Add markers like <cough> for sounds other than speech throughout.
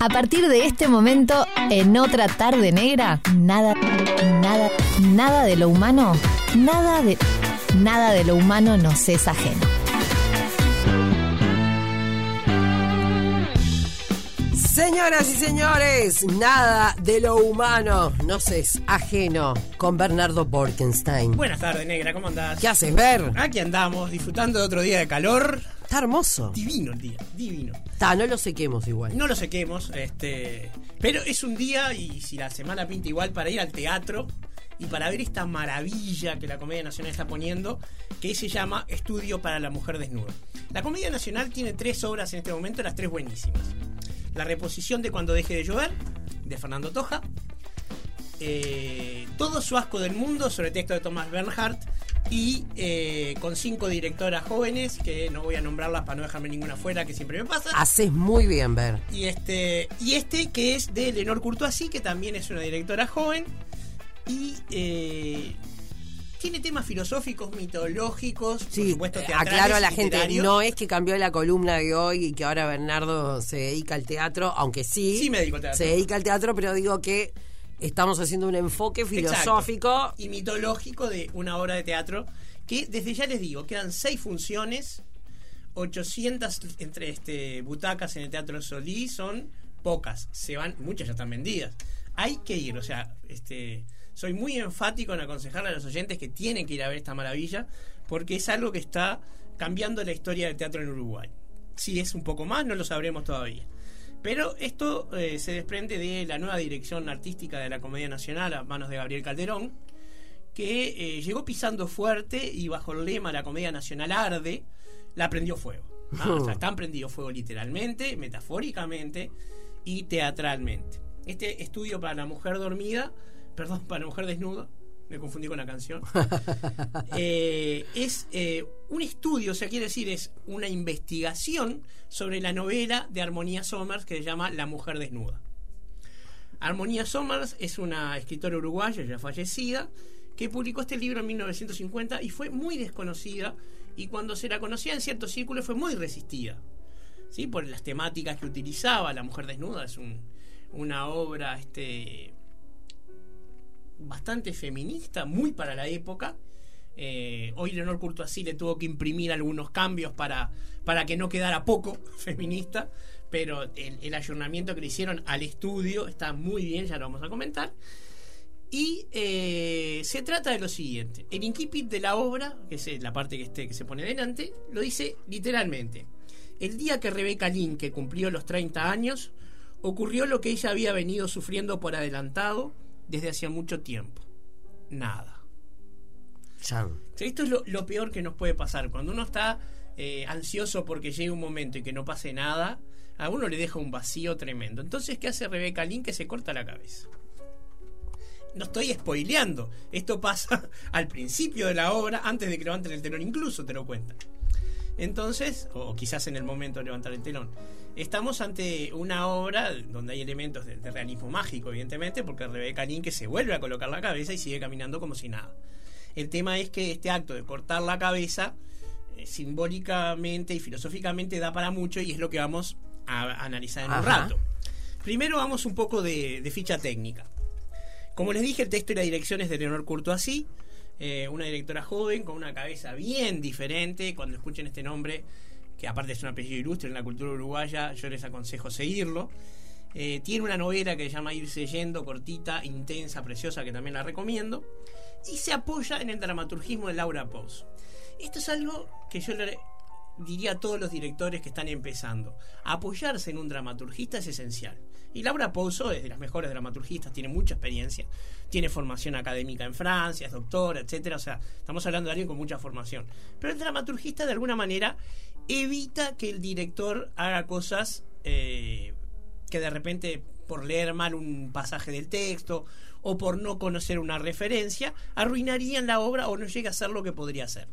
A partir de este momento, en otra tarde negra, nada, nada, nada de lo humano, nada de, nada de lo humano nos es ajeno. Señoras y señores, nada de lo humano nos es ajeno con Bernardo Borkenstein. Buenas tardes, negra, ¿cómo andás? ¿Qué haces, Ver? Aquí andamos, disfrutando de otro día de calor. Está hermoso. Divino el día, divino. Está, no lo sequemos igual. No lo sequemos, este, pero es un día, y si la semana pinta igual, para ir al teatro y para ver esta maravilla que la Comedia Nacional está poniendo, que se llama Estudio para la Mujer Desnuda. La Comedia Nacional tiene tres obras en este momento, las tres buenísimas. La reposición de Cuando deje de llover, de Fernando Toja. Eh, todo su asco del mundo, sobre texto de Thomas Bernhardt. Y eh, con cinco directoras jóvenes, que no voy a nombrarlas para no dejarme ninguna fuera, que siempre me pasa. Haces muy bien, Ver. Y este, y este que es de Lenore Courtoisy, que también es una directora joven. Y eh, tiene temas filosóficos, mitológicos, por supuesto, teatrales, aclaro a la gente, no es que cambió la columna de hoy y que ahora Bernardo se dedica al teatro, aunque sí, Sí me dedico al teatro. se dedica al teatro, pero digo que estamos haciendo un enfoque filosófico. Exacto. y mitológico de una obra de teatro que desde ya les digo, quedan seis funciones, 800 entre este butacas en el Teatro Solí son pocas, se van, muchas ya están vendidas. Hay que ir, o sea, este soy muy enfático en aconsejarle a los oyentes que tienen que ir a ver esta maravilla porque es algo que está cambiando la historia del teatro en Uruguay. Si es un poco más, no lo sabremos todavía. Pero esto eh, se desprende de la nueva dirección artística de la Comedia Nacional a manos de Gabriel Calderón, que eh, llegó pisando fuerte y bajo el lema La Comedia Nacional arde, la prendió fuego. Ah, o sea, <laughs> están prendidos fuego literalmente, metafóricamente y teatralmente. Este estudio para la mujer dormida, perdón, para la mujer desnuda, me confundí con la canción, <laughs> eh, es eh, un estudio, o sea, quiere decir, es una investigación sobre la novela de Armonía Somers que se llama La mujer desnuda. Armonía Somers es una escritora uruguaya ya fallecida que publicó este libro en 1950 y fue muy desconocida y cuando se la conocía en ciertos círculos fue muy resistida. ¿sí? Por las temáticas que utilizaba. La mujer desnuda es un- una obra este, bastante feminista, muy para la época. Eh, hoy Leonor Courtoisy le tuvo que imprimir algunos cambios para, para que no quedara poco <laughs> feminista, pero el, el ayornamiento que le hicieron al estudio está muy bien, ya lo vamos a comentar. Y eh, se trata de lo siguiente: el incipit de la obra, que es la parte que, este, que se pone delante, lo dice literalmente. El día que Rebeca Lynn, que cumplió los 30 años, ocurrió lo que ella había venido sufriendo por adelantado desde hacía mucho tiempo. Nada. Chan. O sea, esto es lo, lo peor que nos puede pasar. Cuando uno está eh, ansioso porque llegue un momento y que no pase nada, a uno le deja un vacío tremendo. Entonces, ¿qué hace Rebeca Lynn? Que se corta la cabeza. No estoy spoileando. Esto pasa <laughs> al principio de la obra, antes de que levanten el telón, incluso te lo cuentan. Entonces, o quizás en el momento de levantar el telón, estamos ante una obra donde hay elementos de, de realismo mágico, evidentemente, porque Rebeca que se vuelve a colocar la cabeza y sigue caminando como si nada. El tema es que este acto de cortar la cabeza, eh, simbólicamente y filosóficamente, da para mucho y es lo que vamos a analizar en un rato. Primero vamos un poco de, de ficha técnica. Como les dije, el texto y la dirección es de Leonor Courtoisy, eh, una directora joven con una cabeza bien diferente. Cuando escuchen este nombre, que aparte es un apellido ilustre en la cultura uruguaya, yo les aconsejo seguirlo. Eh, tiene una novela que se llama Irse Yendo, cortita, intensa, preciosa, que también la recomiendo. Y se apoya en el dramaturgismo de Laura Pous. Esto es algo que yo le diría a todos los directores que están empezando. Apoyarse en un dramaturgista es esencial. Y Laura Pouso es de las mejores dramaturgistas, tiene mucha experiencia, tiene formación académica en Francia, es doctora, etcétera. O sea, estamos hablando de alguien con mucha formación. Pero el dramaturgista, de alguna manera, evita que el director haga cosas eh, que de repente, por leer mal un pasaje del texto o por no conocer una referencia, arruinarían la obra o no llega a ser lo que podría ser.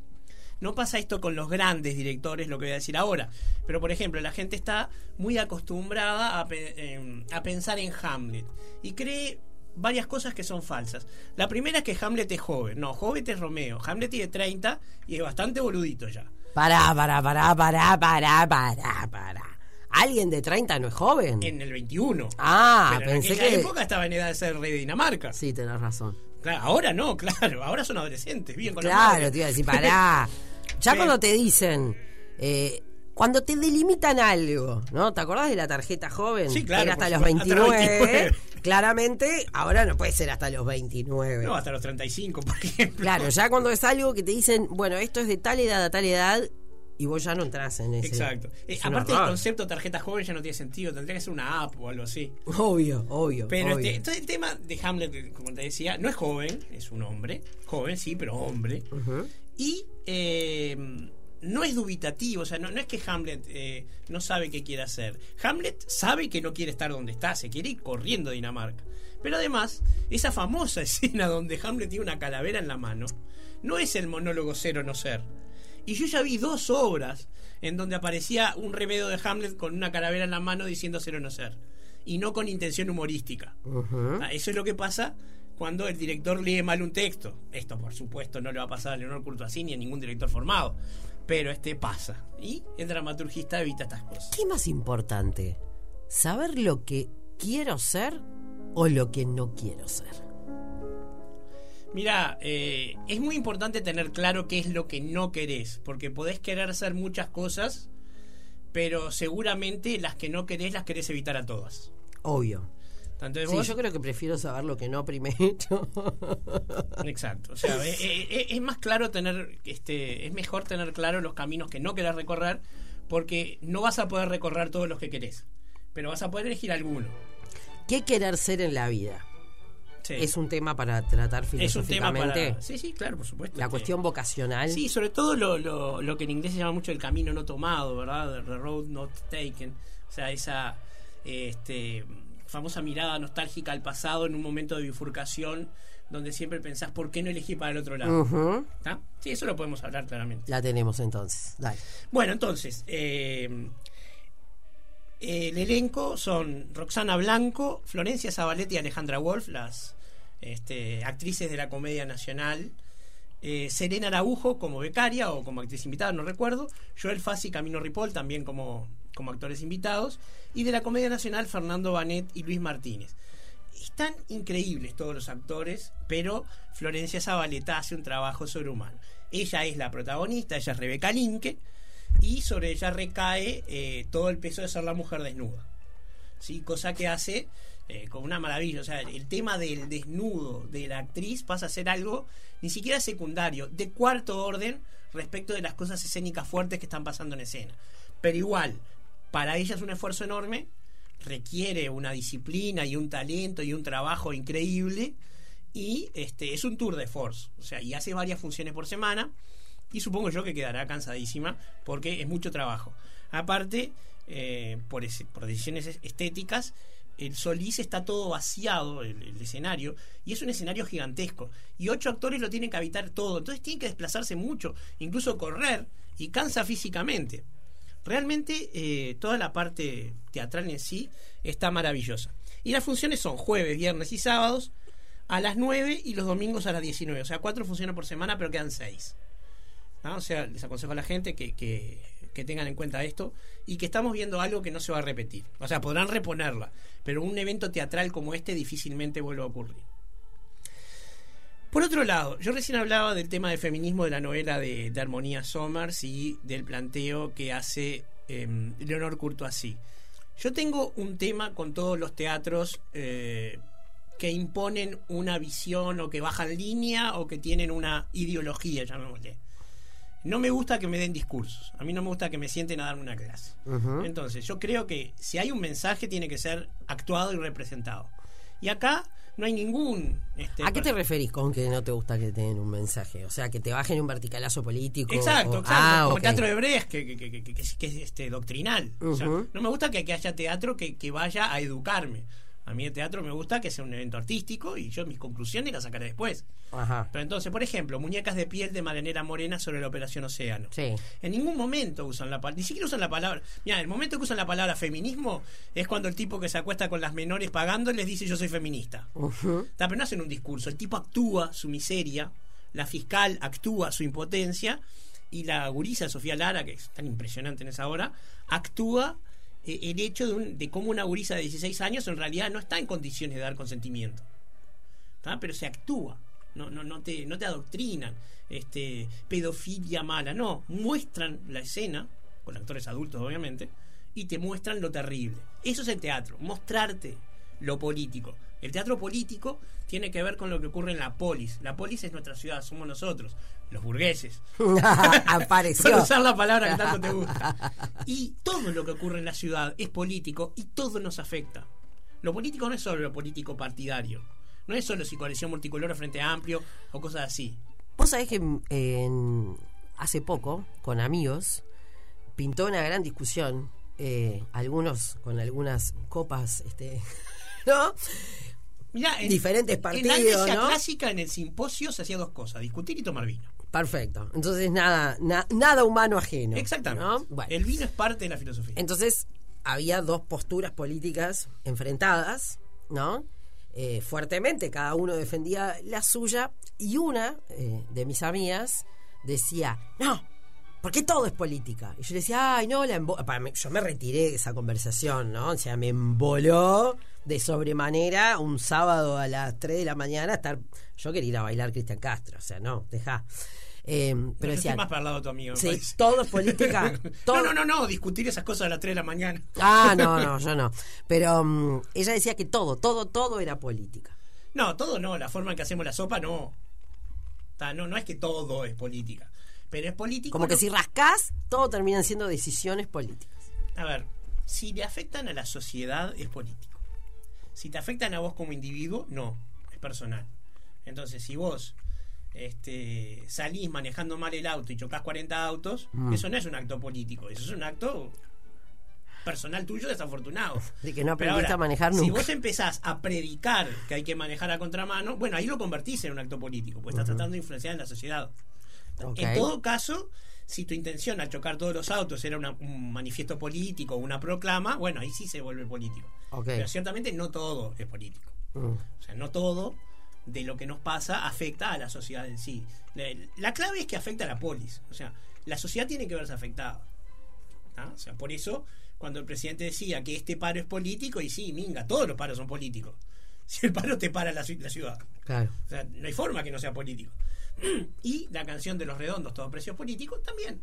No pasa esto con los grandes directores, lo que voy a decir ahora. Pero, por ejemplo, la gente está muy acostumbrada a, eh, a pensar en Hamlet y cree varias cosas que son falsas. La primera es que Hamlet es joven. No, Hamlet es Romeo. Hamlet tiene 30 y es bastante boludito ya. Pará, pará, pará, pará, pará, pará, pará. alguien de 30 no es joven. En el 21. Ah, Pero en pensé aquella que- época estaba en edad de ser rey de Dinamarca. Sí, tenés razón. Claro, ahora no, claro. Ahora son adolescentes, bien con la Claro, te iba a decir, pará. <laughs> Ya cuando te dicen, eh, cuando te delimitan algo, ¿no? ¿Te acordás de la tarjeta joven? Sí, claro, Era hasta los supuesto, hasta los 29. 29. Claramente, ahora no puede ser hasta los 29. No, hasta los 35, por ejemplo. Claro, ya cuando es algo que te dicen, bueno, esto es de tal edad a tal edad, y vos ya no entras en ese. Exacto. Eh, es aparte el horror. concepto tarjeta joven ya no tiene sentido, tendría que ser una app o algo así. Obvio, obvio. Pero obvio. este, entonces el tema de Hamlet, como te decía, no es joven, es un hombre. Joven, sí, pero hombre. Y eh, no es dubitativo, o sea, no, no es que Hamlet eh, no sabe qué quiere hacer. Hamlet sabe que no quiere estar donde está, se quiere ir corriendo a Dinamarca. Pero además, esa famosa <laughs> escena donde Hamlet tiene una calavera en la mano, no es el monólogo ser o no ser. Y yo ya vi dos obras en donde aparecía un remedio de Hamlet con una calavera en la mano diciendo ser o no ser. Y no con intención humorística. Ah, Eso es lo que pasa cuando el director lee mal un texto. Esto, por supuesto, no le va a pasar a Leonor Curtoasí ni a ningún director formado. Pero este pasa. Y el dramaturgista evita estas cosas. ¿Qué más importante? ¿Saber lo que quiero ser o lo que no quiero ser? Mira, eh, es muy importante tener claro qué es lo que no querés. Porque podés querer hacer muchas cosas, pero seguramente las que no querés las querés evitar a todas. Obvio. Entonces Sí, vos- yo creo que prefiero saber lo que no primero. <laughs> Exacto. O sea, eh, eh, eh, es más claro tener, este, es mejor tener claro los caminos que no querés recorrer, porque no vas a poder recorrer todos los que querés, pero vas a poder elegir alguno. ¿Qué querer ser en la vida? Sí. Es un tema para tratar Es un tema filosóficamente. para. Sí, sí, claro, por supuesto. La Este, cuestión vocacional. Sí, sobre todo lo, lo, lo que en inglés se llama mucho el camino no tomado, ¿verdad? The road not taken. O sea, esa este, famosa mirada nostálgica al pasado en un momento de bifurcación donde siempre pensás, ¿por qué no elegí para el otro lado? ¿Está? Sí, eso lo podemos hablar claramente. La tenemos entonces. Dale. Bueno, entonces, eh, el elenco son Roxana Blanco, Florencia Zabaletti y Alejandra Wolf, las este, actrices de la Comedia Nacional. eh, Serena Araujo como becaria o como actriz invitada, no recuerdo. Joel Fassi y Camino Ripoll también como, como actores invitados. Y de la Comedia Nacional, Fernando Banet y Luis Martínez. Están increíbles todos los actores, pero Florencia Zabaleta hace un trabajo sobrehumano. Ella es la protagonista, ella es Rebeca Linke, y sobre ella recae eh, todo el peso de ser la mujer desnuda. ¿sí? Cosa que hace eh, con una maravilla. O sea, el tema del desnudo de la actriz pasa a ser algo ni siquiera secundario, de cuarto orden respecto de las cosas escénicas fuertes que están pasando en escena. Pero igual, para ella es un esfuerzo enorme, requiere una disciplina y un talento y un trabajo increíble y este es un tour de force, o sea, y hace varias funciones por semana y supongo yo que quedará cansadísima porque es mucho trabajo. Aparte, eh, por, ese- por decisiones es- estéticas, el Solís está todo vaciado, el, el escenario, y es un escenario gigantesco. Y ocho actores lo tienen que habitar todo, entonces tienen que desplazarse mucho, incluso correr, y cansa físicamente. Realmente eh, toda la parte teatral en sí está maravillosa. Y las funciones son jueves, viernes y sábados a las 9 y los domingos a las 19. O sea, cuatro funciones por semana, pero quedan seis. ¿no? O sea, les aconsejo a la gente que, que, que tengan en cuenta esto y que estamos viendo algo que no se va a repetir. O sea, podrán reponerla, pero un evento teatral como este difícilmente vuelve a ocurrir. Por otro lado, yo recién hablaba del tema del feminismo de la novela de, de Armonía Somers y del planteo que hace eh, Leonor Courtoisí. Yo tengo un tema con todos los teatros eh, que imponen una visión o que bajan línea o que tienen una ideología, llamémosle. No me gusta que me den discursos. A mí no me gusta que me sienten a darme una clase. Entonces, yo creo que si hay un mensaje tiene que ser actuado y representado. Y acá no hay ningún... este, ¿A qué te referís con que no te gusta que te den un mensaje? O sea, que te bajen un verticalazo político. Exacto, o- exacto. Ah, Como el teatro de Brecht, que, que- que- que- que es, este, doctrinal. O sea, no me gusta que, que haya teatro que, que vaya a educarme. A mí el teatro me gusta que sea un evento artístico y yo mis conclusiones las sacaré después. Ajá. Pero entonces, por ejemplo, muñecas de piel de Maranera Morena sobre la Operación Océano. Sí. En ningún momento usan la palabra, ni siquiera usan la palabra. Mira, el momento que usan la palabra feminismo es cuando el tipo que se acuesta con las menores pagando les dice yo soy feminista. Ujú. Está, pero no hacen un discurso. El tipo actúa su miseria, la fiscal actúa su impotencia y la gurisa Sofía Lara, que es tan impresionante en esa hora, actúa el hecho de, un- de cómo una gurisa de 16 años en realidad no está en condiciones de dar consentimiento. ¿tá? Pero se actúa, no, no, no, te, no te adoctrinan, este, pedofilia mala, no, muestran la escena, con actores adultos obviamente, y te muestran lo terrible. Eso es el teatro, mostrarte lo político. El teatro político tiene que ver con lo que ocurre en la polis. La polis es nuestra ciudad, somos nosotros, los burgueses. <laughs> Apareció. Para usar la palabra que tanto te gusta. <laughs> Y todo lo que ocurre en la ciudad es político y todo nos afecta. Lo político no es solo lo político partidario. No es solo si coalición multicolor o frente amplio o cosas así. Vos sabés que en- hace poco, con amigos, pintó una gran discusión, eh, algunos con algunas copas, este, <laughs> ¿no? Mirá, en, Diferentes En partidos, la iglesia ¿no? clásica, en el simposio, se hacía dos cosas: discutir y tomar vino. Perfecto. Entonces nada, na- nada humano ajeno. Exactamente. ¿no? Bueno. El vino es parte de la filosofía. Entonces había dos posturas políticas enfrentadas, ¿no? Eh, fuertemente, cada uno defendía la suya y una eh, de mis amigas decía, no, porque todo es política. Y yo le decía, ay, no, la embo-". Pa, me- yo me retiré de esa conversación, ¿no? O sea, me emboló de sobremanera un sábado a las 3 de la mañana estar... Yo quería ir a bailar Cristian Castro, o sea, no, deja. Eh, pero Yo decía, estoy más para el lado de tu amigo. sí, parece. todo es política. <laughs> todo- No, no, no, no, discutir esas cosas a las 3 de la mañana. Ah, no, no, <laughs> yo no. Pero mm, ella decía que todo, todo, todo era política. No, todo no, la forma en que hacemos la sopa no. No, no es que todo es política. Pero es político. Como que no- si rascás, todo terminan siendo decisiones políticas. A ver, si le afectan a la sociedad, es político. Si te afectan a vos como individuo, no, es personal. Entonces, si vos este, salís manejando mal el auto y chocas 40 autos, Mm. eso no es un acto político, eso es un acto personal tuyo desafortunado. <laughs> De que no aprendiste a manejar Si nunca. vos empezás a predicar que hay que manejar a contramano, bueno, ahí lo convertís en un acto político, porque estás tratando de influenciar en la sociedad. En todo caso, si tu intención al chocar todos los autos era una- un manifiesto político o una proclama, bueno, ahí sí se vuelve político. Ok. Pero ciertamente no todo es político. Mm. O sea, no todo de lo que nos pasa afecta a la sociedad en sí. La, la clave es que afecta a la polis. O sea, la sociedad tiene que verse afectada. O sea, por eso, cuando el presidente decía que este paro es político, y sí, minga, todos los paros son políticos. <laughs> Si el paro te para la, la ciudad. Claro. O sea, no hay forma que no sea político. Y la canción de los redondos, todo precio es político, también.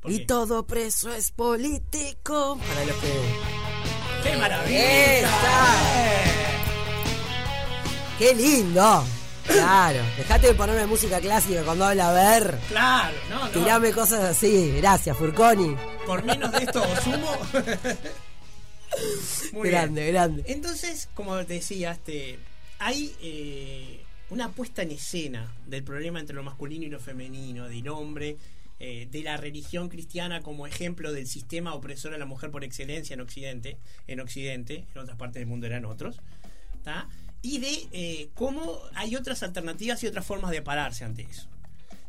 ¿Por Y qué? todo preso es político. Para los que. ¡Qué maravilla! ¡Qué lindo! Claro. Dejate de ponerme música clásica cuando habla ver. Claro, no, no. Tirame cosas así. Gracias, Furconi. Por menos de esto o sumo. <laughs> Muy bien. grande, grande. Entonces, como te decía, este, hay eh, una puesta en escena del problema entre lo masculino y lo femenino, del hombre, eh, de la religión cristiana como ejemplo del sistema opresor a la mujer por excelencia en Occidente, en Occidente, en otras partes del mundo eran otros, y de eh, cómo hay otras alternativas y otras formas de pararse ante eso.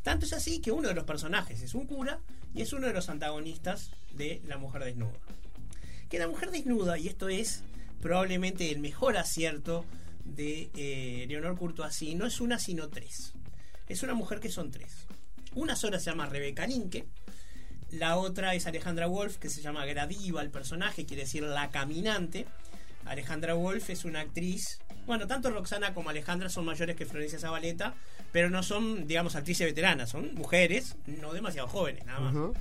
Tanto es así que uno de los personajes es un cura y es uno de los antagonistas de la mujer desnuda que la mujer desnuda, y esto es probablemente el mejor acierto de eh, Leonor Courtoisy, no es una sino tres. Es una mujer que son tres. Una sola se llama Rebeca Linke, la otra es Alejandra Wolf, que se llama Gradiva, el personaje, quiere decir la caminante. Alejandra Wolf es una actriz. Bueno, tanto Roxana como Alejandra son mayores que Florencia Zabaleta, pero no son, digamos, actrices veteranas, son mujeres, no demasiado jóvenes, nada más.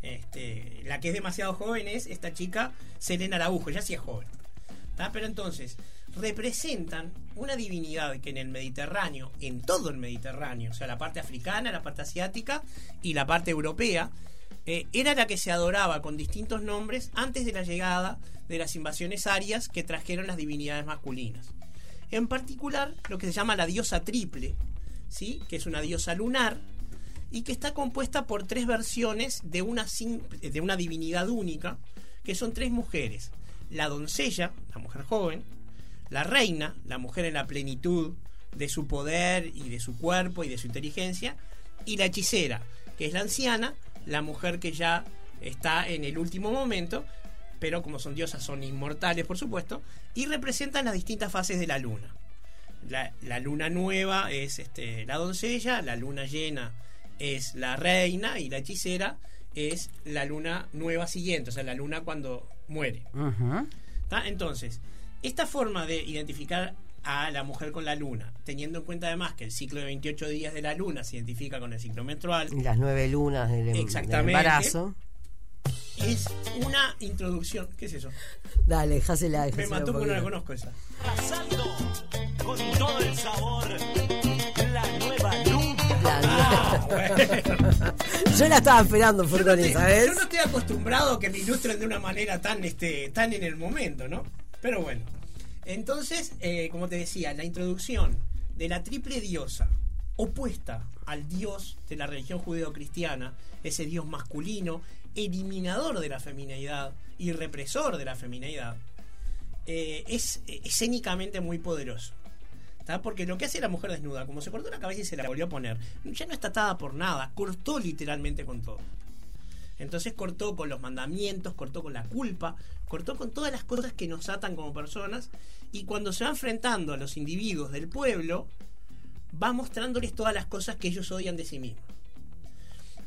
Este, la que es demasiado joven es esta chica Selena Araujo, ya sí es joven. ¿tá? Pero entonces, representan una divinidad que en el Mediterráneo, en todo el Mediterráneo, o sea, la parte africana, la parte asiática y la parte europea, eh, era la que se adoraba con distintos nombres antes de la llegada de las invasiones arias que trajeron las divinidades masculinas. En particular, lo que se llama la diosa triple, ¿sí? que es una diosa lunar, y que está compuesta por tres versiones de una, de una divinidad única, que son tres mujeres. La doncella, la mujer joven, la reina, la mujer en la plenitud de su poder y de su cuerpo y de su inteligencia, y la hechicera, que es la anciana, la mujer que ya está en el último momento, pero como son diosas son inmortales, por supuesto, y representan las distintas fases de la luna. La, la luna nueva es este, la doncella, la luna llena es la reina y la hechicera es la luna nueva siguiente, o sea, la luna cuando muere. Entonces, esta forma de identificar a la mujer con la luna, teniendo en cuenta además que el ciclo de 28 días de la luna se identifica con el ciclo menstrual, Y las nueve lunas del, em- del Exactamente. embarazo. es una introducción. ¿Qué es eso? Dale, dejásela. Me mató porque no la conozco esa. Arrasando con todo el sabor. La nueva luna. La- Ah, bueno. <laughs> Yo la estaba esperando, Furtoni, ¿sabes? yo no estoy acostumbrado a que me ilustren de una manera tan, este, tan en el momento, ¿no? Pero bueno. Entonces, eh, como te decía, la introducción de la triple diosa opuesta al dios de la religión judeocristiana, ese dios masculino, eliminador de la feminidad y represor de la feminidad, eh, es escénicamente muy poderoso. ¿tá? Porque lo que hace la mujer desnuda, como se cortó la cabeza y se la volvió a poner, ya no está atada por nada, cortó literalmente con todo. Entonces cortó con los mandamientos, cortó con la culpa, cortó con todas las cosas que nos atan como personas y cuando se va enfrentando a los individuos del pueblo, va mostrándoles todas las cosas que ellos odian de sí mismos.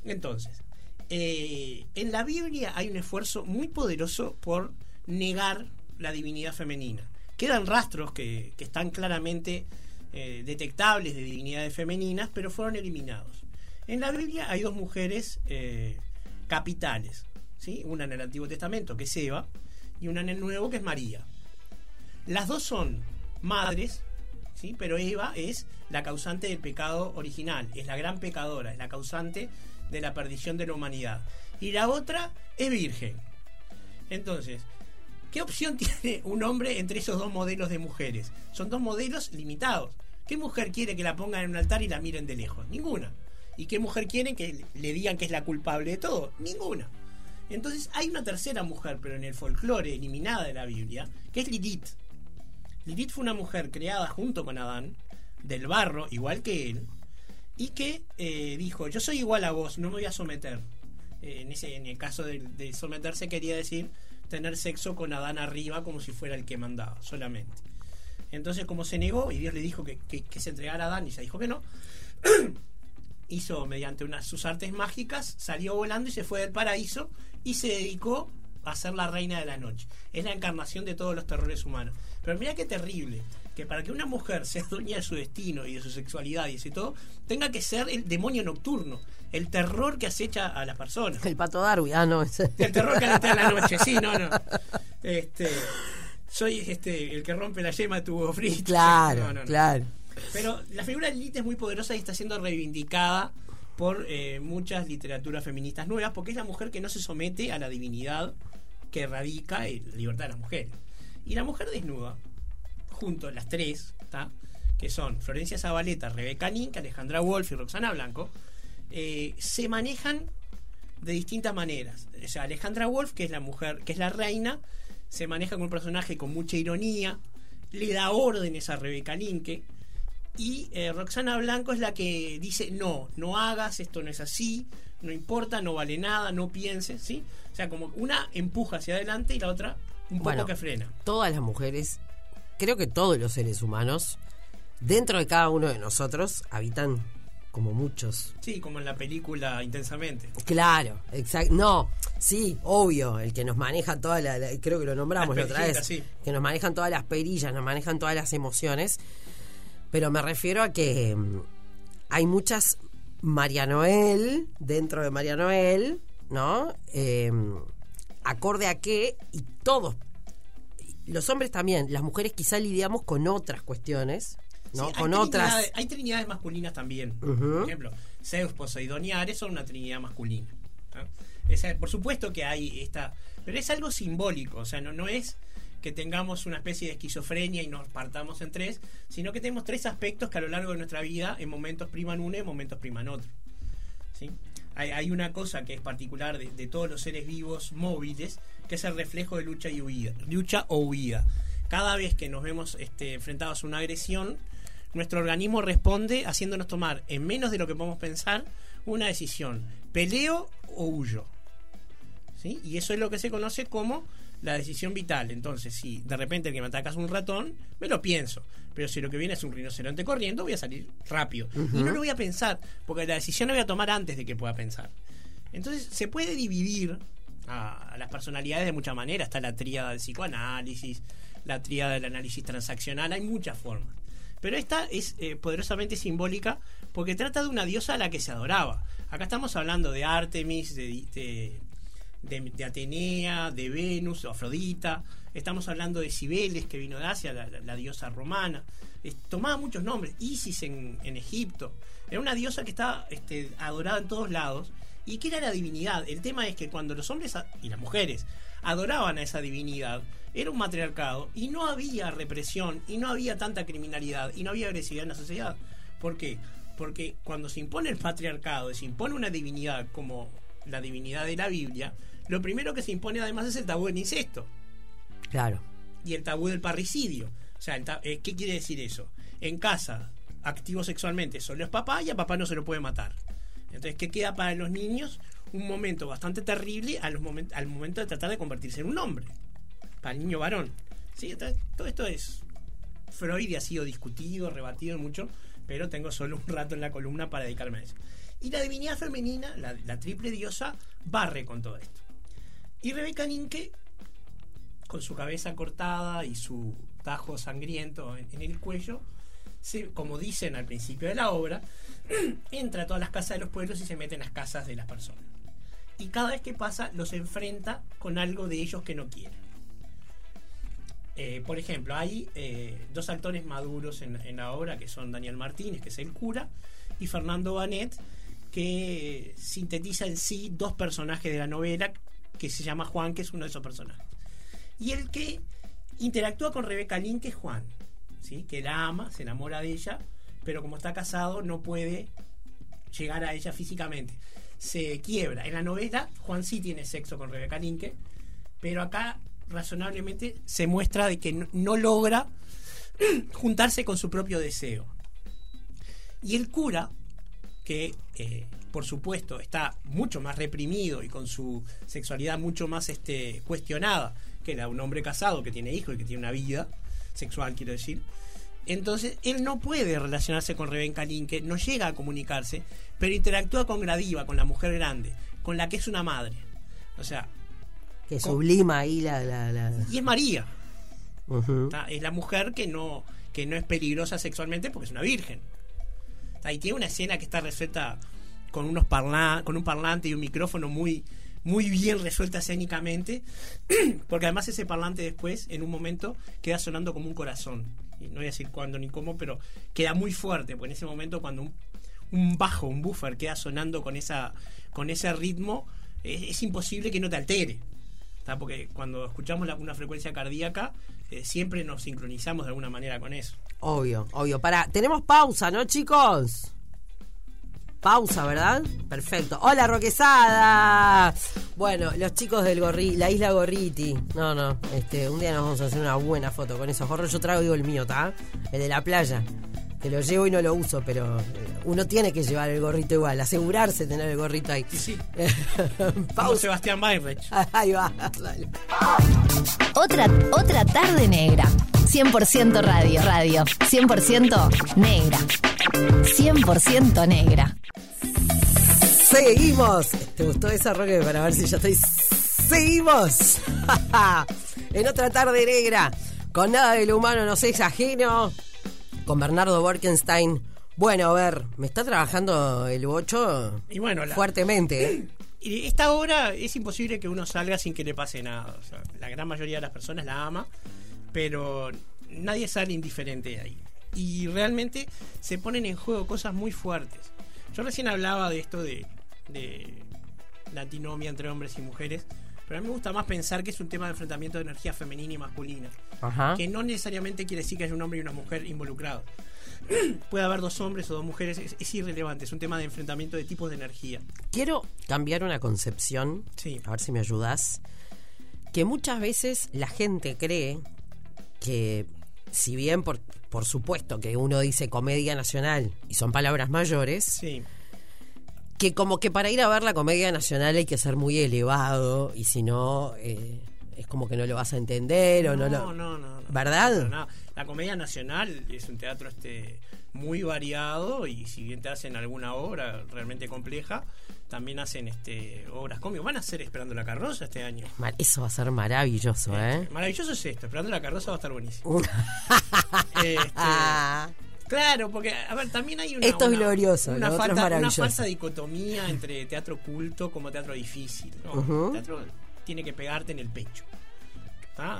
Entonces, eh, en la Biblia hay un esfuerzo muy poderoso por negar la divinidad femenina. Quedan rastros que, que están claramente eh, detectables de divinidades femeninas, pero fueron eliminados. En la Biblia hay dos mujeres eh, capitales, ¿sí? una en el Antiguo Testamento, que es Eva, y una en el Nuevo, que es María. Las dos son madres, ¿sí? pero Eva es la causante del pecado original, es la gran pecadora, es la causante de la perdición de la humanidad. Y la otra es virgen. Entonces, ¿qué opción <laughs> tiene un hombre entre esos dos modelos de mujeres? Son dos modelos limitados. ¿Qué mujer quiere que la pongan en un altar y la miren de lejos? Ninguna. ¿Y qué mujer quiere que le digan que es la culpable de todo? Ninguna. Entonces hay una tercera mujer, pero en el folclore eliminada de la Biblia, que es Lilith. Lilith fue una mujer creada junto con Adán, del barro, igual que él, y que eh, dijo, yo soy igual a vos, no me voy a someter. Eh, en, ese, en el caso de, someterse quería decir tener sexo con Adán arriba como si fuera el que mandaba, solamente. Entonces como se negó y Dios le dijo que, que- que se entregara a Adán y se dijo que no, <clears throat> hizo mediante unas sus artes mágicas, salió volando y se fue del paraíso y se dedicó a ser la reina de la noche. Es la encarnación de todos los terrores humanos. Pero mira qué terrible, que para que una mujer sea dueña de su destino y de su sexualidad y ese todo, tenga que ser el demonio nocturno, el terror que acecha a las personas. El pato Darwin. Ah, no. ese- El terror que aletea en la <laughs> noche, sí, no, no. Este, soy este el que rompe la yema de tu huevo frito. Claro, No, no, no. claro. Pero la figura de Lilith es muy poderosa y está siendo reivindicada por eh, muchas literaturas feministas nuevas, porque es la mujer que no se somete a la divinidad que radica la libertad de las mujeres. Y la mujer desnuda, junto a las tres, que son Florencia Zabaleta, Rebeca Ninca, Alejandra Wolf y Roxana Blanco, eh, se manejan de distintas maneras. O sea, Alejandra Wolf, que es la mujer, que es la reina, se maneja con un personaje con mucha ironía, le da órdenes a Rebeca Linke, y eh, Roxana Blanco es la que dice, no, no hagas, esto no es así, no importa, no vale nada, no pienses, ¿sí? O sea, como una empuja hacia adelante y la otra un poco que frena. Todas las mujeres, creo que todos los seres humanos, dentro de cada uno de nosotros, habitan como muchos. Sí, como en la película Intensamente. Claro, exacto. No, sí, obvio, el que nos maneja toda la, la- creo que lo nombramos la otra vez, sí. que nos manejan todas las perillas, nos manejan todas las emociones, pero me refiero a que mm, hay muchas María Noel dentro de María Noel, ¿no? Eh, acorde a que, y todos, los hombres también, las mujeres quizá lidiamos con otras cuestiones, ¿no? Sí, hay con otras. trinidades- Hay trinidades masculinas también. Por ejemplo, Zeus, Poseidón y Ares son una trinidad masculina. por supuesto que hay esta. Pero es algo simbólico, o sea, no, no es que tengamos una especie de esquizofrenia y nos partamos en tres, sino que tenemos tres aspectos que a lo largo de nuestra vida en momentos priman uno y en momentos priman otro. ¿sí? Hay, una cosa que es particular de, de todos los seres vivos móviles, que es el reflejo de lucha y huida, lucha o huida. Cada vez que nos vemos este, enfrentados a una agresión, nuestro organismo responde haciéndonos tomar, en menos de lo que podemos pensar, una decisión: peleo o huyo. ¿Sí? Y eso es lo que se conoce como la decisión vital. Entonces, si de repente el que me ataca es un ratón, me lo pienso. Pero si lo que viene es un rinoceronte corriendo, voy a salir rápido. Y no lo voy a pensar, porque la decisión la voy a tomar antes de que pueda pensar. Entonces se puede dividir a, a las personalidades de muchas maneras. Está la tríada del psicoanálisis, la tríada del análisis transaccional, hay muchas formas. Pero esta es eh, poderosamente simbólica porque trata de una diosa a la que se adoraba. Acá estamos hablando de Artemis, de, de, de- de Atenea, de Venus, Afrodita. Estamos hablando de Cibeles, que vino de Asia, la, diosa romana. Tomaba muchos nombres. Isis en, Egipto. Era una diosa que estaba este, adorada en todos lados. ¿Y que era la divinidad? El tema es que cuando los hombres y las mujeres adoraban a esa divinidad, era un matriarcado y no había represión y no había tanta criminalidad y no había agresividad en la sociedad. ¿Por qué? Porque cuando se impone el patriarcado y se impone una divinidad como la divinidad de la Biblia, lo primero que se impone además es el tabú del incesto Claro. y el tabú del parricidio. O sea, eh, ¿qué quiere decir eso? En casa, activo sexualmente, solo es papá y a papá no se lo puede matar. Entonces, ¿qué queda para los niños? Un momento bastante terrible a los momen- al momento de tratar de convertirse en un hombre. Para el niño varón. ¿Sí? Entonces, todo esto es. Freud y ha sido discutido, rebatido mucho, pero tengo solo un rato en la columna para dedicarme a eso. Y la divinidad femenina, la, triple diosa, barre con todo esto. Y Rebeca Ninke con su cabeza cortada y su tajo sangriento en, el cuello, se, como dicen al principio de la obra, <clears throat> entra a todas las casas de los pueblos y se mete en las casas de las personas. Y cada vez que pasa los enfrenta con algo de ellos que no quieren. Eh, por ejemplo, hay eh, dos actores maduros en la obra que son Daniel Martínez, que es el cura, y Fernando Banet, que sintetiza en sí dos personajes de la novela, que se llama Juan, que es uno de esos personajes. Y el que interactúa con Rebeca Lynn, que es Juan, ¿sí? que la ama, se enamora de ella, pero como está casado no puede llegar a ella físicamente. Se quiebra. En la novela, Juan sí tiene sexo con Rebeca Linke, pero acá razonablemente se muestra de que no, no logra <clears throat> juntarse con su propio deseo. Y el cura, que eh, por supuesto está mucho más reprimido y con su sexualidad mucho más este, cuestionada que la de un hombre casado que tiene hijos y que tiene una vida sexual, quiero decir. Entonces, él no puede relacionarse con Rebeca Linke, no llega a comunicarse, pero interactúa con Gradiva, con la mujer grande, con la que es una madre. O sea, Que sublima ahí la. la, la- y es María. ¿tá? Es la mujer que no, que no es peligrosa sexualmente porque es una virgen. Y tiene una escena que está resuelta con unos parla con un parlante y un micrófono muy, muy bien resuelta escénicamente, <clears throat> porque además ese parlante después, en un momento, queda sonando como un corazón. Y no voy a decir cuándo ni cómo, pero queda muy fuerte, porque en ese momento cuando un, un bajo, un buffer queda sonando con esa con ese ritmo, es, imposible que no te altere. ¿tá? Porque cuando escuchamos una frecuencia cardíaca, eh, siempre nos sincronizamos de alguna manera con eso. Obvio, obvio. Para, tenemos pausa, ¿no, chicos? Pausa, ¿verdad? Perfecto. Hola, Roquesada. Bueno, los chicos del Gorri, la isla Gorriti. No, no, este, un día nos vamos a hacer una buena foto con esos gorros. Yo traigo el mío, ¿está? El de la playa. Que lo llevo y no lo uso, pero eh, uno tiene que llevar el gorrito igual, asegurarse de tener el gorrito ahí. Sí, sí. <laughs> Como Pausa. Sebastián Bayrech. <laughs> Ahí va, dale. Otra, otra tarde negra. 100% radio, radio. 100% negra. 100% negra. Seguimos. ¿Te gustó esa Roque? Para ver si ya estoy. Seguimos. <laughs> en otra tarde negra. Con nada de lo humano nos es ajeno. Con Bernardo Borkenstein. Bueno, a ver, me está trabajando el bocho Y bueno, la- fuertemente. ¿eh? <clears throat> Y esta obra es imposible que uno salga sin que le pase nada. O sea, la gran mayoría de las personas la ama, pero nadie sale indiferente de ahí. Y realmente se ponen en juego cosas muy fuertes. Yo recién hablaba de esto de, de la antinomia entre hombres y mujeres, pero a mí me gusta más pensar que es un tema de enfrentamiento de energía femenina y masculina. Ajá. Que no necesariamente quiere decir que haya un hombre y una mujer involucrados. <clears throat> Puede haber dos hombres o dos mujeres, es, es irrelevante, es un tema de enfrentamiento de tipos de energía. Quiero cambiar una concepción. Sí. A ver si me ayudas. Que muchas veces la gente cree que, si bien por, por supuesto que uno dice comedia nacional y son palabras mayores, Sí. Que como que para ir a ver la comedia nacional hay que ser muy elevado y si no, eh, es como que no lo vas a entender o no, no, lo... no, no, no. no. ¿Verdad? nada. La Comedia Nacional es un teatro este muy variado y si bien te hacen alguna obra realmente compleja, también hacen este obras cómicas. Van a hacer Esperando la Carroza este año. Eso va a ser maravilloso, ¿eh? Maravilloso es esto, Esperando la Carroza va a estar buenísimo. <laughs> Este, Claro, porque, a ver, también hay una. Esto es una- glorioso, Una, es falta- una falsa dicotomía entre teatro culto como teatro difícil. ¿no? El teatro tiene que pegarte en el pecho.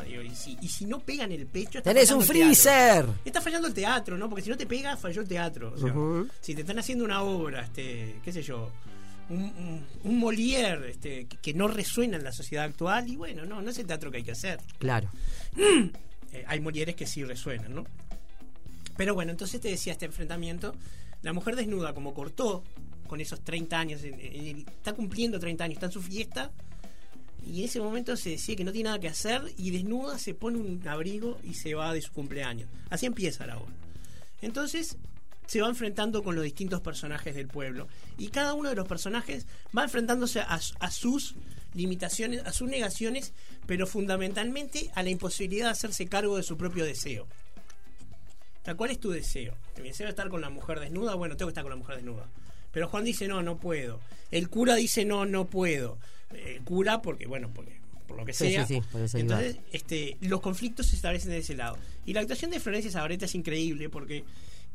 Y, si, y si no pega en el pecho. Tenés un freezer. Está fallando el teatro, ¿no? Porque si no te pega, falló el teatro. O sea. Si te están haciendo una obra, este, qué sé yo, un, un, un Molière este, que, que no resuena en la sociedad actual, y bueno, no, no es el teatro que hay que hacer. Claro. Eh, hay Molieres que sí resuenan, ¿no? Pero bueno, entonces te decía este enfrentamiento. La mujer desnuda, como cortó con esos 30 años, está cumpliendo 30 años, está en su fiesta, y en ese momento se decía que no tiene nada que hacer, y desnuda se pone un abrigo y se va de su cumpleaños. Así empieza la obra. Entonces se va enfrentando con los distintos personajes del pueblo, y cada uno de los personajes va enfrentándose a, a sus limitaciones, a sus negaciones, pero fundamentalmente a la imposibilidad de hacerse cargo de su propio deseo. ¿Cuál es tu deseo? Mi deseo es estar con la mujer desnuda. Bueno, tengo que estar con la mujer desnuda. Pero Juan dice, no, no puedo. El cura dice, no, no puedo. El cura, porque, bueno, porque, por lo que Sí, sea. sí. Entonces, este, los conflictos se establecen de ese lado. Y la actuación de Florencia Sabareta es increíble porque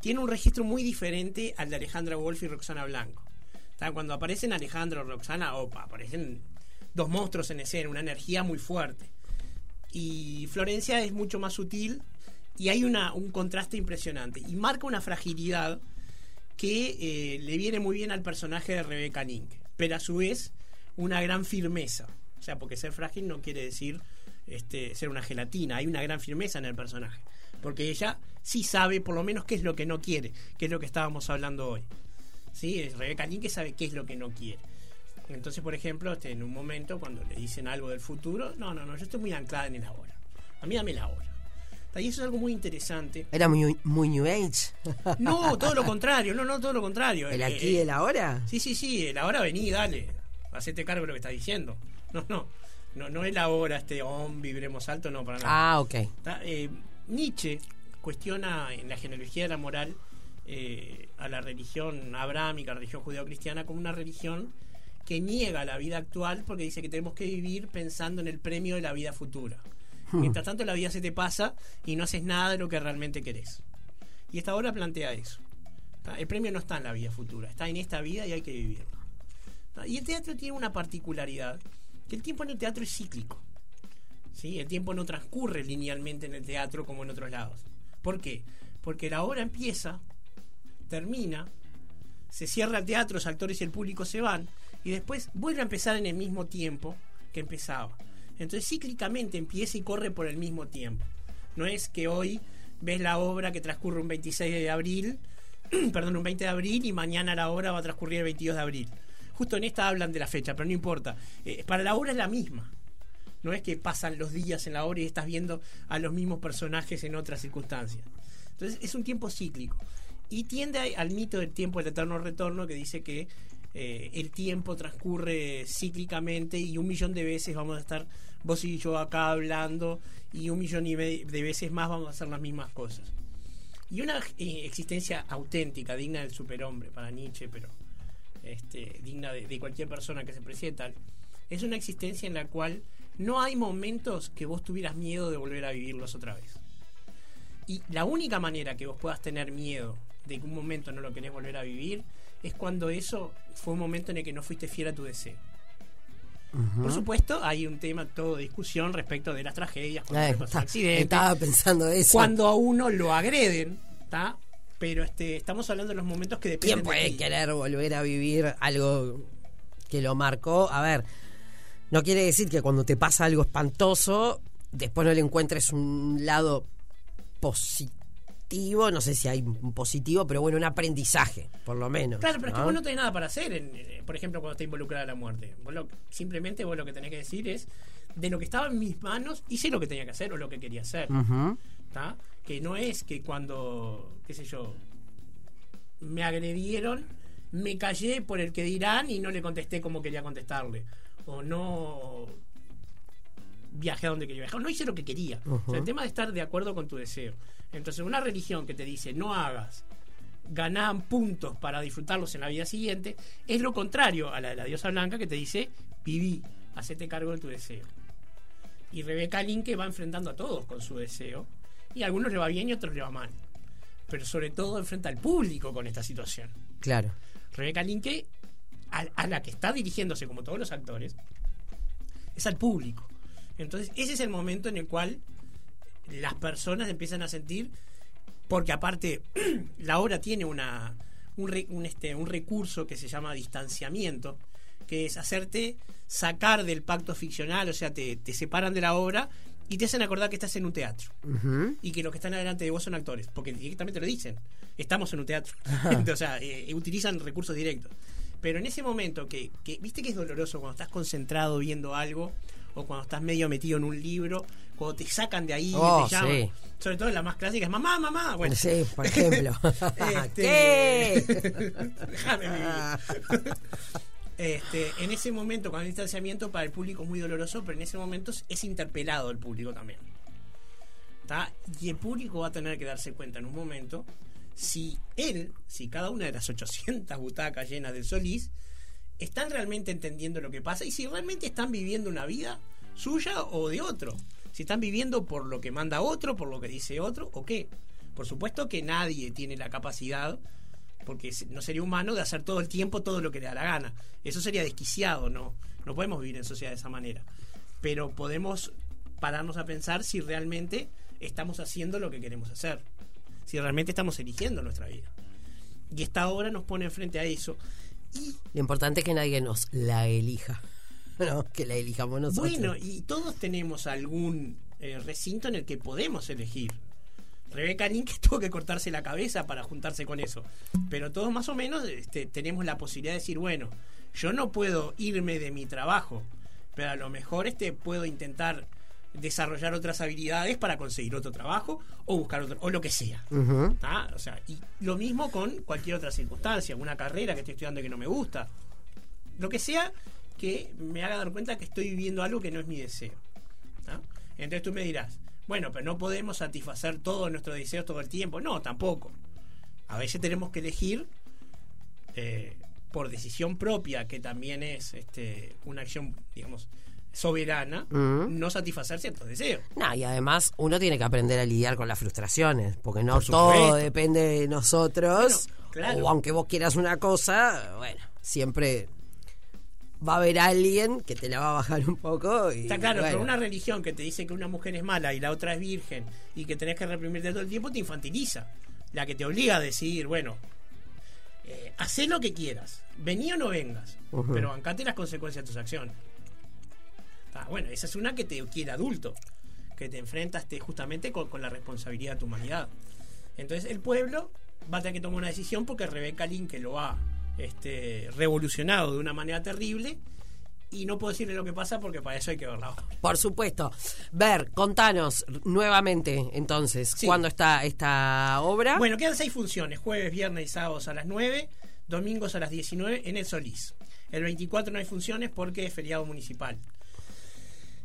tiene un registro muy diferente al de Alejandra Wolf y Roxana Blanco. Cuando aparecen Alejandro o Roxana, opa, aparecen dos monstruos en escena, una energía muy fuerte y Florencia es mucho más sutil y hay una, un contraste impresionante y marca una fragilidad que eh, le viene muy bien al personaje de Rebeca Link, pero a su vez una gran firmeza. O sea, porque ser frágil no quiere decir este, ser una gelatina, hay una gran firmeza en el personaje, porque ella sí sabe por lo menos qué es lo que no quiere, que es lo que estábamos hablando hoy. ¿Sí? Es Rebeca Link que sabe qué es lo que no quiere. Entonces, por ejemplo, este, en un momento cuando le dicen algo del futuro, no, no, no, yo estoy muy anclada en el ahora. A mí dame la hora. Y eso es algo muy interesante. Era muy, muy New Age. No, <laughs> todo lo contrario, no, no, todo lo contrario. ¿El Eh, aquí eh, y el ahora? Sí, sí, sí, el ahora vení, dale. Hacete cargo de lo que estás diciendo. No, no. No, no el ahora, este, om, vibremos alto, no, para nada. Ah, ok. Está, eh, Nietzsche cuestiona en la genealogía de la moral eh, a la religión abrámica, religión judeo-cristiana, como una religión que niega la vida actual porque dice que tenemos que vivir pensando en el premio de la vida futura. Mientras tanto la vida se te pasa y no haces nada de lo que realmente querés. Y esta obra plantea eso. El premio no está en la vida futura, está en esta vida y hay que vivirla. Y el teatro tiene una particularidad, que el tiempo en el teatro es cíclico. ¿sí? El tiempo no transcurre linealmente en el teatro como en otros lados. ¿Por qué? Porque la obra empieza, termina, se cierra el teatro, los actores y el público se van, y después vuelve a empezar en el mismo tiempo que empezaba. Entonces cíclicamente empieza y corre por el mismo tiempo. No es que hoy ves la obra que transcurre un 26 de abril, <clears throat> perdón, un 20 de abril y mañana la obra va a transcurrir el 22 de abril. Justo en esta hablan de la fecha, pero no importa. Eh, para la obra es la misma. No es que pasan los días en la obra y estás viendo a los mismos personajes en otras circunstancias. Entonces es un tiempo cíclico. Y tiende al mito del tiempo del eterno retorno que dice que eh, el tiempo transcurre cíclicamente y un millón de veces vamos a estar vos y yo acá hablando y un millón y de veces más vamos a hacer las mismas cosas. Y una eh, existencia auténtica, digna del superhombre para Nietzsche, pero este, digna de, de cualquier persona que se presenta, es una existencia en la cual no hay momentos que vos tuvieras miedo de volver a vivirlos otra vez. Y la única manera que vos puedas tener miedo de que un momento no lo querés volver a vivir es cuando eso fue un momento en el que no fuiste fiel a tu deseo. Por supuesto, hay un tema, todo de discusión respecto de las tragedias, cuando pasa un está- accidente, estaba pensando eso. cuando a uno lo agreden, ¿está? Pero este, estamos hablando de los momentos que dependen ¿Quién de puede querer volver a vivir algo que lo marcó? A ver, no quiere decir que cuando te pasa algo espantoso, después no le encuentres un lado positivo, no sé si hay un positivo, pero bueno, un aprendizaje, por lo menos. Claro, pero es que vos no tenés nada para hacer, en- eh, por ejemplo, cuando está involucrada la muerte. Vos lo- simplemente vos lo que tenés que decir es, de lo que estaba en mis manos, hice lo que tenía que hacer o lo que quería hacer. ¿tá? Que no es que cuando, qué sé yo, me agredieron, me callé por el que dirán y no le contesté como quería contestarle. O no viajé a donde quería viajar, no hice lo que quería. O sea, el tema de estar de acuerdo con tu deseo. Entonces, una religión que te dice no hagas, ganan puntos para disfrutarlos en la vida siguiente, es lo contrario a la de la diosa blanca que te dice viví, hacete cargo de tu deseo. Y Rebeca que va enfrentando a todos con su deseo, y a algunos le va bien y a otros le va mal. Pero sobre todo enfrenta al público con esta situación. Claro. Rebeca Linke, a, a la que está dirigiéndose, como todos los actores, es al público. Entonces, ese es el momento en el cual las personas empiezan a sentir, porque aparte, <clears throat> la obra tiene una, un, este, un recurso que se llama distanciamiento, que es hacerte sacar del pacto ficcional, o sea, te, te separan de la obra y te hacen acordar que estás en un teatro y que los que están adelante de vos son actores, porque directamente lo dicen, estamos en un teatro, <laughs> o sea, eh, utilizan recursos directos. Pero en ese momento que, que, viste que es doloroso cuando estás concentrado viendo algo, o cuando estás medio metido en un libro, cuando te sacan de ahí Oh, y te llaman, sí. sobre todo la más clásica es mamá, mamá, bueno, Sí, por ejemplo. <laughs> Este- ¿Qué? Déjame vivir. <laughs> Este, en ese momento, con el distanciamiento, para el público es muy doloroso, pero en ese momento es- es interpelado el público también. ¿Tá? Y el público va a tener que darse cuenta en un momento si él, si cada una de las 800 butacas llenas del Solís, están realmente entendiendo lo que pasa y si realmente están viviendo una vida suya o de otro. Si están viviendo por lo que manda otro, por lo que dice otro o qué. Por supuesto que nadie tiene la capacidad, porque no sería humano, de hacer todo el tiempo todo lo que le da la gana. Eso sería desquiciado, ¿no? No podemos vivir en sociedad de esa manera. Pero podemos pararnos a pensar si realmente estamos haciendo lo que queremos hacer. Si realmente estamos eligiendo nuestra vida. Y esta obra nos pone enfrente a eso. Lo importante es que nadie nos la elija. <laughs> No, que la elijamos nosotros. Bueno, y todos tenemos algún eh, recinto en el que podemos elegir. Rebeca Link <laughs> tuvo que cortarse la cabeza para juntarse con eso. Pero todos más o menos este, tenemos la posibilidad de decir, bueno, yo no puedo irme de mi trabajo, pero a lo mejor este, puedo intentar desarrollar otras habilidades para conseguir otro trabajo o buscar otro, o lo que sea. O sea, y lo mismo con cualquier otra circunstancia, una carrera que estoy estudiando que no me gusta. Lo que sea que me haga dar cuenta que estoy viviendo algo que no es mi deseo. ¿tá? Entonces tú me dirás, bueno, pero no podemos satisfacer todos nuestros deseos todo el tiempo. No, tampoco. A veces tenemos que elegir eh, por decisión propia, que también es este, una acción, digamos, soberana, Mm. no satisfacer ciertos deseos. No, y además uno tiene que aprender a lidiar con las frustraciones, porque no Por todo depende de nosotros. Bueno, claro. O aunque vos quieras una cosa, bueno, siempre va a haber alguien que te la va a bajar un poco. Y, Está claro, bueno. pero una religión que te dice que una mujer es mala y la otra es virgen y que tenés que reprimirte todo el tiempo te infantiliza. La que te obliga a decidir, bueno, eh, hacé lo que quieras, vení o no vengas, pero bancate las consecuencias de tus acciones. Está, bueno, esa es una que te quiere adulto, que te enfrentas te- justamente con, con la responsabilidad de tu humanidad. Entonces el pueblo va a tener que tomar una decisión porque Rebeca Lynn, que lo ha este, revolucionado de una manera terrible, y no puedo decirle lo que pasa porque para eso hay que verla. Por supuesto. Ver, contanos nuevamente entonces, Sí. ¿cuándo está esta obra? Bueno, quedan seis funciones, jueves, viernes y sábados a las 9, domingos a las 19 en el Solís. El 24 no hay funciones porque es feriado municipal,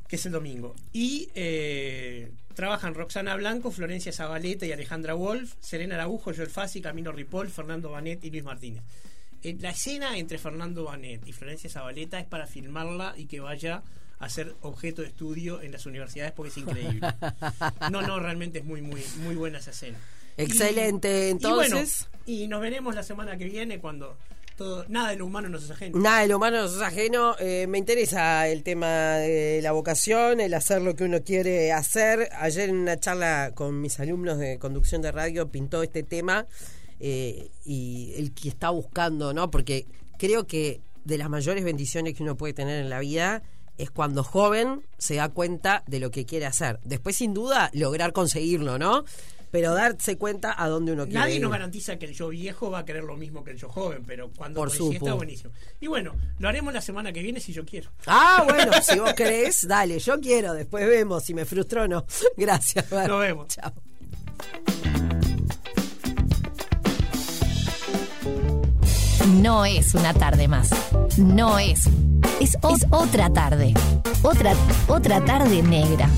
que es el domingo. Y eh, trabajan Roxana Blanco, Florencia Zabaleta y Alejandra Wolf, Serena Araújo, Joel Fassi, Camilo Ripoll, Fernando Banet y Luis Martínez. Eh, la escena entre Fernando Banet y Florencia Zabaleta es para filmarla y que vaya a ser objeto de estudio en las universidades porque es increíble. <laughs> No, no, realmente es muy, muy, muy buena esa escena. Excelente, Y- entonces. Y, bueno, y nos veremos la semana que viene cuando nada de lo humano nos es ajeno. Nada de lo humano nos es ajeno. Eh, me interesa el tema de la vocación, el hacer lo que uno quiere hacer. Ayer en una charla con mis alumnos de conducción de radio pintó este tema eh, y el que está buscando, ¿no? Porque creo que de las mayores bendiciones que uno puede tener en la vida es cuando joven se da cuenta de lo que quiere hacer. Después, sin duda, lograr conseguirlo, ¿no? Pero darse cuenta a dónde uno quiere Nadie ir. nos garantiza que el yo viejo va a querer lo mismo que el yo joven, pero cuando Por coincide está buenísimo. Y bueno, lo haremos la semana que viene si yo quiero. Ah, bueno, <laughs> si vos querés, dale, yo quiero, después vemos si me frustró o no. <laughs> Gracias. Nos vemos. Chao. No es una tarde más. No es. Es, es otra tarde. Otra, otra tarde negra.